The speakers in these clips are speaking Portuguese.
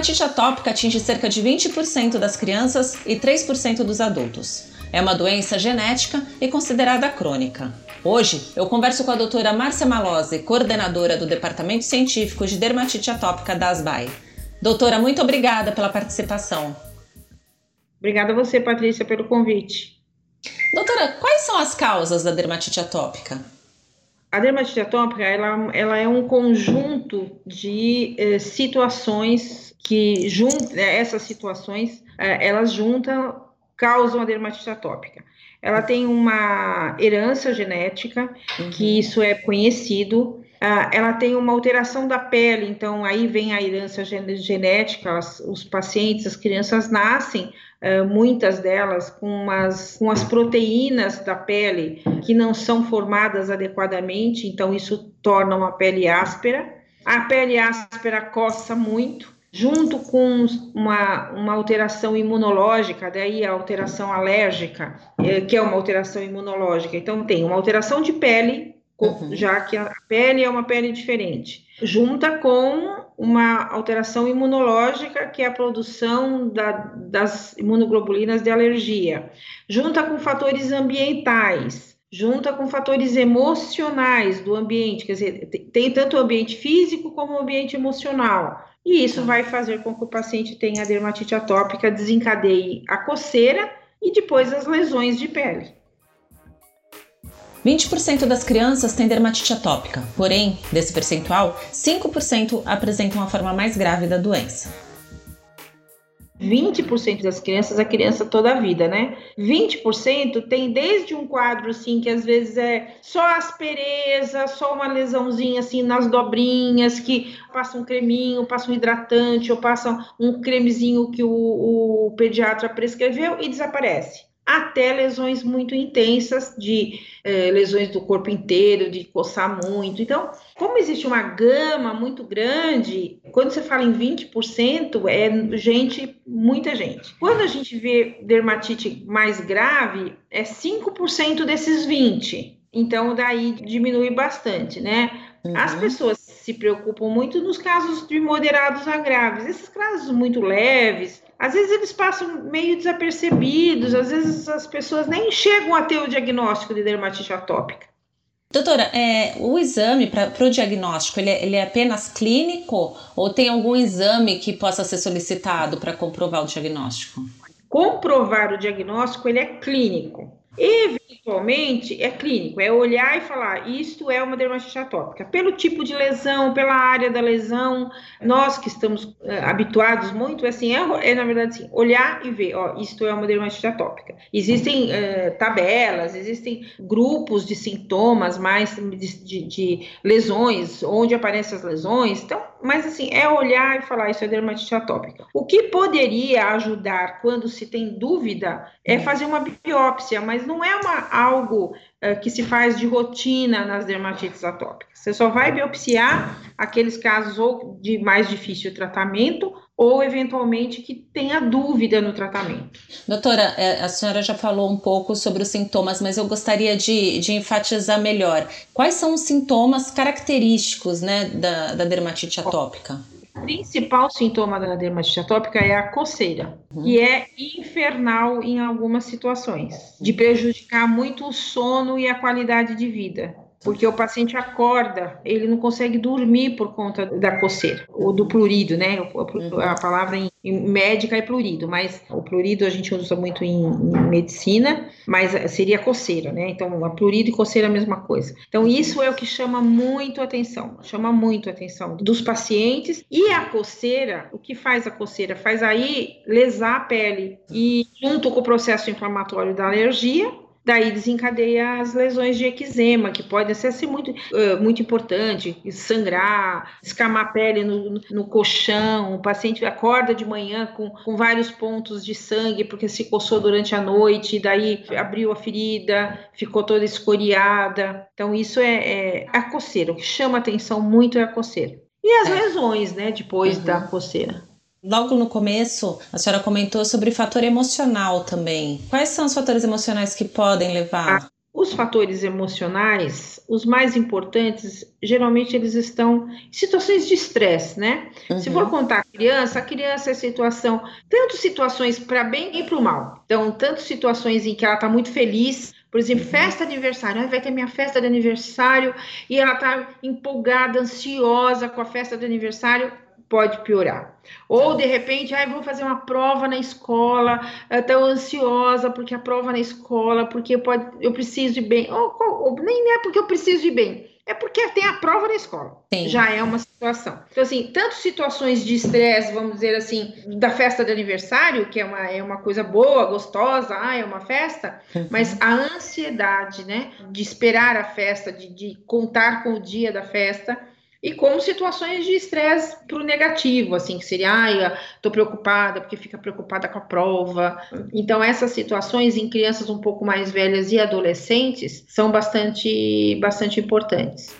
dermatite atópica atinge cerca de 20% das crianças e 3% dos adultos. É uma doença genética e considerada crônica. Hoje eu converso com a doutora Márcia Malose, coordenadora do Departamento Científico de Dermatite Atópica da ASBAI. Doutora, muito obrigada pela participação. Obrigada a você, Patrícia, pelo convite. Doutora, quais são as causas da dermatite atópica? A dermatite atópica ela, ela é um conjunto de eh, situações que juntam essas situações eh, elas juntam causam a dermatite atópica. Ela tem uma herança genética, uhum. que isso é conhecido. Ah, ela tem uma alteração da pele, então aí vem a herança genética. As, os pacientes, as crianças nascem, ah, muitas delas, com, umas, com as proteínas da pele que não são formadas adequadamente, então isso torna uma pele áspera. A pele áspera coça muito, junto com uma, uma alteração imunológica, daí a alteração alérgica, é, que é uma alteração imunológica. Então, tem uma alteração de pele, uhum. já que a pele é uma pele diferente, junta com uma alteração imunológica, que é a produção da, das imunoglobulinas de alergia, junta com fatores ambientais, junta com fatores emocionais do ambiente, quer dizer, tem tanto o ambiente físico como o ambiente emocional. E isso vai fazer com que o paciente tenha dermatite atópica, desencadeie a coceira e depois as lesões de pele. 20% das crianças têm dermatite atópica, porém, desse percentual, 5% apresentam a forma mais grave da doença. 20% das crianças, a criança toda a vida, né? 20% tem desde um quadro assim que às vezes é só aspereza, só uma lesãozinha assim nas dobrinhas, que passa um creminho, passa um hidratante ou passa um cremezinho que o, o pediatra prescreveu e desaparece até lesões muito intensas, de eh, lesões do corpo inteiro, de coçar muito. Então, como existe uma gama muito grande, quando você fala em 20%, é gente, muita gente. Quando a gente vê dermatite mais grave, é 5% desses 20%. Então, daí diminui bastante, né? Uhum. As pessoas se preocupam muito nos casos de moderados a graves. Esses casos muito leves, às vezes eles passam meio desapercebidos, às vezes as pessoas nem chegam a ter o diagnóstico de dermatite atópica. Doutora, é, o exame para o diagnóstico, ele é, ele é, apenas clínico ou tem algum exame que possa ser solicitado para comprovar o diagnóstico? Comprovar o diagnóstico, ele é clínico. Eventualmente é clínico, é olhar e falar, isto é uma dermatite atópica. Pelo tipo de lesão, pela área da lesão, nós que estamos uh, habituados muito, assim, é, é, na verdade assim, olhar e ver, ó, isto é uma dermatite atópica. Existem uh, tabelas, existem grupos de sintomas mais de, de, de, lesões, onde aparecem as lesões, então, mas assim, é olhar e falar, isso é dermatite atópica. O que poderia ajudar quando se tem dúvida é fazer uma biópsia, mas não é uma, algo uh, que se faz de rotina nas dermatites atópicas. Você só vai biopsiar aqueles casos ou de mais difícil tratamento ou eventualmente que tenha dúvida no tratamento. Doutora, é, a senhora já falou um pouco sobre os sintomas, mas eu gostaria de, de enfatizar melhor. Quais são os sintomas característicos né, da, da dermatite atópica? Principal sintoma da dermatite atópica é a coceira, uhum. que é infernal em algumas situações, de prejudicar muito o sono e a qualidade de vida porque o paciente acorda, ele não consegue dormir por conta da coceira, ou do prurido, né? Uhum. A palavra em, médica é prurido, mas o prurido a gente usa muito em, em, medicina, mas seria coceira, né? Então, a prurido e coceira é a mesma coisa. Então, isso é o que chama muito atenção, chama muito atenção dos pacientes. E a coceira, o que faz a coceira? Faz aí lesar a pele e, junto com o processo inflamatório da alergia, daí desencadeia as lesões de eczema, que podem ser assim, muito, uh, muito importante, sangrar, escamar a pele no, no colchão, o paciente acorda de manhã com, com vários pontos de sangue porque se coçou durante a noite, daí abriu a ferida, ficou toda escoriada. Então, isso é, é a coceira. O que chama atenção muito é a coceira. E as é. lesões, né, depois uhum. da coceira. Logo no começo, a senhora comentou sobre fator emocional também. Quais são os fatores emocionais que podem levar? Os fatores emocionais, os mais importantes, geralmente eles estão em situações de estresse, né? Uhum. Se for contar a criança, a criança é situação, tanto situações para bem e para o mal. Então, tanto situações em que ela está muito feliz, por exemplo, uhum. festa de aniversário, vai ter minha festa de aniversário e ela está empolgada, ansiosa com a festa de aniversário, pode piorar. Ou de repente, ah, vou fazer uma prova na escola, estou ansiosa porque a prova na escola, porque pode, eu preciso de bem. Ou, ou, nem é porque eu preciso de bem, é porque tem a prova na escola. Sim. Já é uma situação. Então, assim, tanto situações de estresse, vamos dizer assim, da festa de aniversário, que é uma, é uma coisa boa, gostosa, ah, é uma festa, uhum. mas a ansiedade, né, de esperar a festa, de, de contar com o dia da festa e como situações de estresse para o negativo, assim, que seria, ai, estou preocupada porque fica preocupada com a prova. Então, essas situações em crianças um pouco mais velhas e adolescentes são bastante, bastante importantes.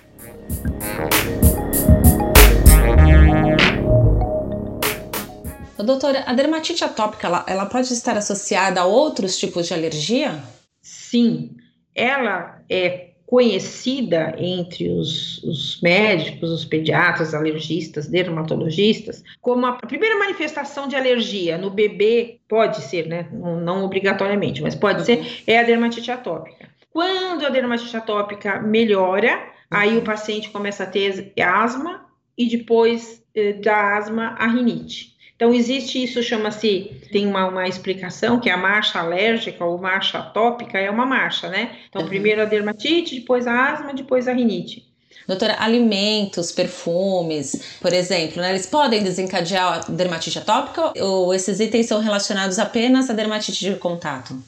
Doutora, a dermatite atópica, ela, ela pode estar associada a outros tipos de alergia? Sim, ela é conhecida entre os, os, médicos, os pediatras, alergistas, dermatologistas, como a primeira manifestação de alergia no bebê, pode ser, né? Não, não obrigatoriamente, mas pode ser, é a dermatite atópica. Quando a dermatite atópica melhora, aí o paciente começa a ter asma e depois eh, da asma a rinite. Então, existe isso, chama-se, tem uma, uma explicação, que é a marcha alérgica ou marcha atópica, é uma marcha, né? Então, uhum. primeiro a dermatite, depois a asma, depois a rinite. Doutora, alimentos, perfumes, por exemplo, né, eles podem desencadear a dermatite atópica ou esses itens são relacionados apenas à dermatite de contato?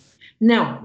Não,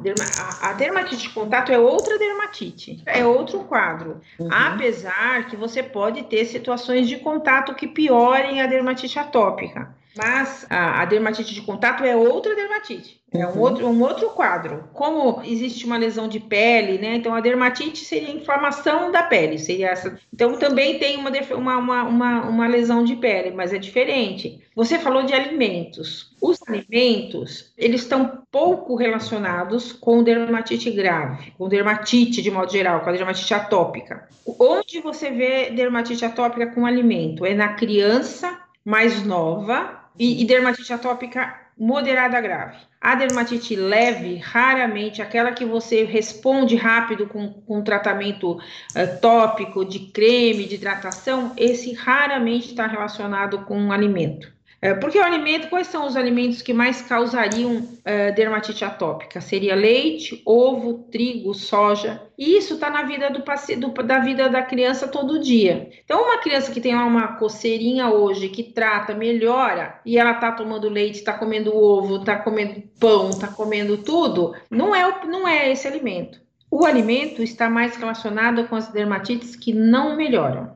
a dermatite de contato é outra dermatite, é outro quadro. Uhum. Apesar que você pode ter situações de contato que piorem a dermatite atópica. Mas a, a dermatite de contato é outra dermatite. É um, uhum. outro, um outro quadro. Como existe uma lesão de pele, né? Então, a dermatite seria a inflamação da pele, seria essa. Então, também tem uma, uma, uma, uma, lesão de pele, mas é diferente. Você falou de alimentos. Os alimentos, eles estão pouco relacionados com dermatite grave, com dermatite de modo geral, com a dermatite atópica. Onde você vê dermatite atópica com alimento? É na criança mais nova e, e dermatite atópica moderada grave. A dermatite leve, raramente, aquela que você responde rápido com, com tratamento uh, tópico, de creme, de hidratação, esse raramente está relacionado com um alimento. É, porque o alimento, quais são os alimentos que mais causariam uh, dermatite atópica? Seria leite, ovo, trigo, soja. E isso está na vida do, do, da vida da criança todo dia. Então, uma criança que tem uma coceirinha hoje, que trata, melhora, e ela está tomando leite, está comendo ovo, está comendo pão, está comendo tudo, não é, não é esse alimento. O alimento está mais relacionado com as dermatites que não melhoram.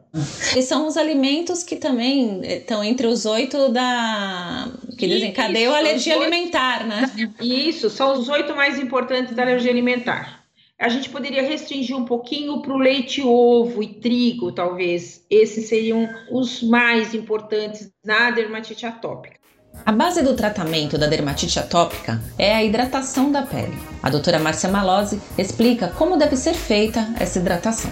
E são os alimentos que também estão entre os oito da. que desencadeiam a alergia alimentar, né? Isso, são os oito mais importantes da alergia alimentar. A gente poderia restringir um pouquinho para o leite, ovo e trigo, talvez. Esses seriam os mais importantes na dermatite atópica. A base do tratamento da dermatite atópica é a hidratação da pele. A doutora Márcia Malose explica como deve ser feita essa hidratação.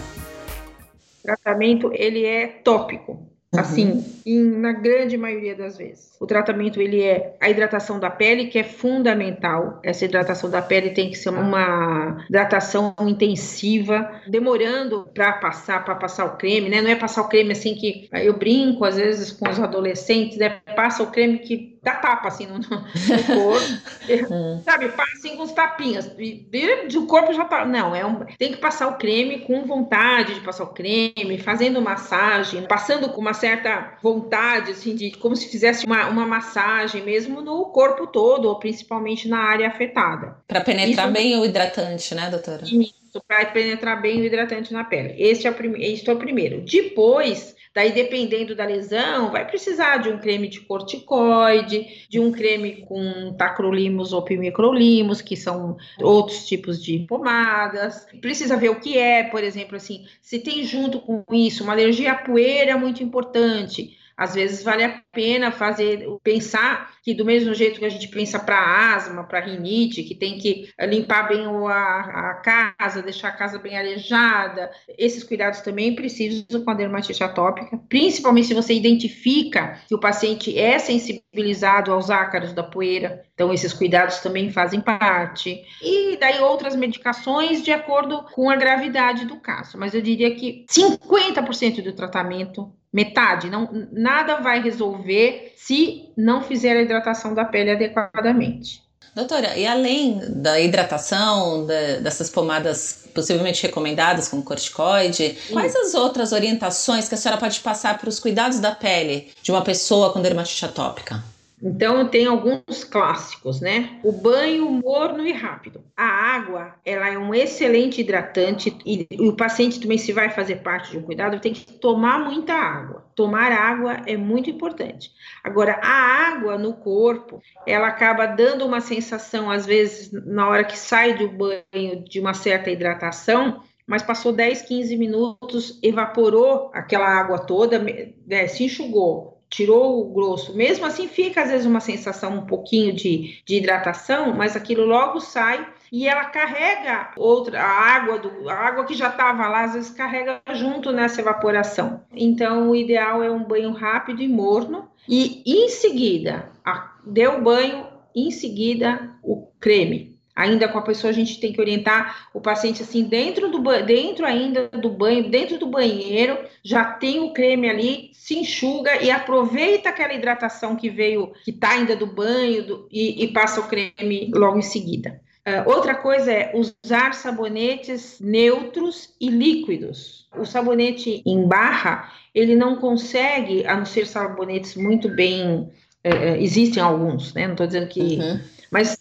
O tratamento ele é tópico. Assim, em, na grande maioria das vezes. O tratamento ele é a hidratação da pele, que é fundamental. Essa hidratação da pele tem que ser uma hidratação intensiva, demorando para passar, para passar o creme, né? Não é passar o creme assim que eu brinco às vezes com os adolescentes, né? Passa o creme que dá tapa assim no, no corpo, hum. sabe? Passa assim com os tapinhas. E, e, o corpo já tá. Não, é um, tem que passar o creme com vontade de passar o creme, fazendo massagem, passando com uma certa vontade, assim, de como se fizesse uma, uma massagem mesmo no corpo todo, ou principalmente na área afetada. Para penetrar Isso, bem o hidratante, né, doutora? Isso, para penetrar bem o hidratante na pele. Este é o, prim este é o primeiro. Depois, Daí, dependendo da lesão, vai precisar de um creme de corticoide, de um creme com tacrolimus ou pimecrolimus, que são outros tipos de pomadas. Precisa ver o que é, por exemplo, assim, se tem junto com isso uma alergia à poeira muito importante, Às vezes vale a pena fazer, pensar que do mesmo jeito que a gente pensa para asma, para rinite, que tem que limpar bem a, a, casa, deixar a casa bem arejada, esses cuidados também precisam com a dermatite atópica, principalmente se você identifica que o paciente é sensibilizado aos ácaros da poeira, então esses cuidados também fazem parte. E daí outras medicações de acordo com a gravidade do caso, mas eu diria que 50% do tratamento metade, não, nada vai resolver se não fizer a hidratação da pele adequadamente. Doutora, e além da hidratação, da, dessas pomadas possivelmente recomendadas como corticoide, Sim. quais as outras orientações que a senhora pode passar para os cuidados da pele de uma pessoa com dermatite atópica? Então tem alguns clássicos, né? O banho morno e rápido. A água, ela é um excelente hidratante e, e, o paciente também se vai fazer parte de um cuidado, tem que tomar muita água. Tomar água é muito importante. Agora, a água no corpo, ela acaba dando uma sensação às vezes na hora que sai do banho de uma certa hidratação, mas passou 10, 15 minutos, evaporou aquela água toda, né, se enxugou, tirou o grosso, mesmo assim fica às vezes uma sensação um pouquinho de, de hidratação, mas aquilo logo sai e ela carrega outra a água do a água que já estava lá às vezes carrega junto nessa evaporação. Então o ideal é um banho rápido e morno e em seguida a, deu banho em seguida o creme ainda com a pessoa, a gente tem que orientar o paciente assim, dentro do dentro ainda do banho, dentro do banheiro, já tem o creme ali, se enxuga e aproveita aquela hidratação que veio, que tá ainda do banho do, e, e, passa o creme logo em seguida. Uh, outra coisa é usar sabonetes neutros e líquidos. O sabonete em barra, ele não consegue, a não ser sabonetes muito bem. Uh, existem alguns, né? Não estou dizendo que. Uhum. Mas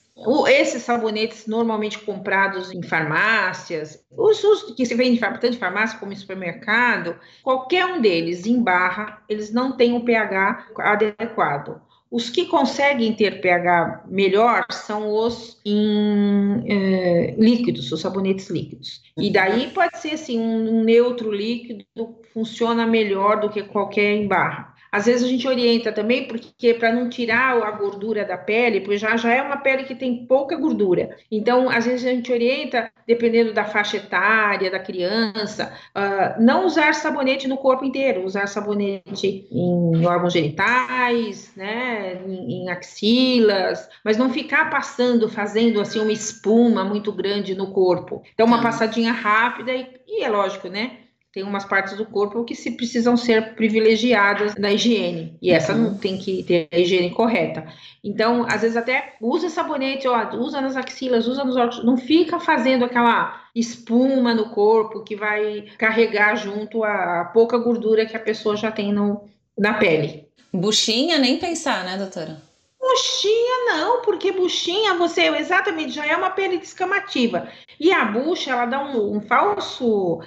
esses sabonetes normalmente comprados em farmácias, os, os que se vendem tanto em farmácia como em supermercado, qualquer um deles em barra, eles não têm um pH adequado. Os que conseguem ter pH melhor são os em é, líquidos, os sabonetes líquidos. E daí pode ser assim, um neutro líquido funciona melhor do que qualquer em barra. Às vezes a gente orienta também porque para não tirar a gordura da pele, pois já, já é uma pele que tem pouca gordura. Então, às vezes a gente orienta, dependendo da faixa etária da criança, uh, não usar sabonete no corpo inteiro, usar sabonete em órgãos genitais, né, em, em axilas, mas não ficar passando, fazendo assim uma espuma muito grande no corpo. Então, uma passadinha rápida e, e é lógico, né? Tem umas partes do corpo que se precisam ser privilegiadas da higiene e essa não tem que ter a higiene correta. Então, às vezes até usa sabonete, ó, usa nas axilas, usa nos olhos, não fica fazendo aquela espuma no corpo que vai carregar junto a pouca gordura que a pessoa já tem no, na pele. Buchinha nem pensar, né, doutora? Buchinha não, porque buchinha você exatamente já é uma pele descamativa. E a bucha, ela dá um, um, falso.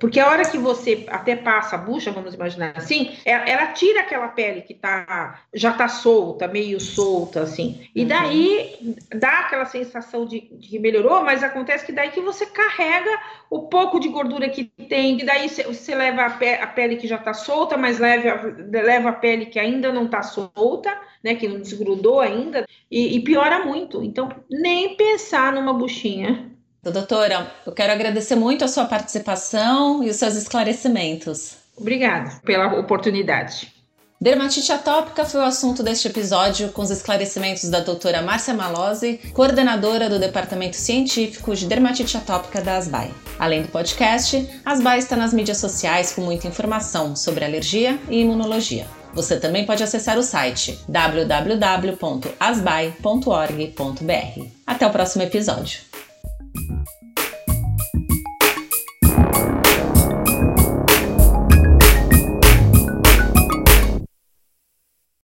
Porque a hora que você até passa a bucha, vamos imaginar assim, ela, é, ela tira aquela pele que tá, já tá solta, meio solta, assim. E uhum. daí dá aquela sensação de, de que melhorou, mas acontece que daí que você carrega o pouco de gordura que tem, e daí você leva a, pe a pele que já tá solta, mas leva, leva a pele que ainda não tá solta, né? Que não desgrudou ainda, e, e piora muito. Então, nem pensar numa buchinha. Doutora, eu quero agradecer muito a sua participação e os seus esclarecimentos. Obrigada pela oportunidade. Dermatite atópica foi o assunto deste episódio, com os esclarecimentos da doutora Márcia Malose, coordenadora do Departamento Científico de Dermatite Atópica da ASBAI. Além do podcast, a ASBAI está nas mídias sociais com muita informação sobre alergia e imunologia. Você também pode acessar o site www.asbai.org.br. Até o próximo episódio.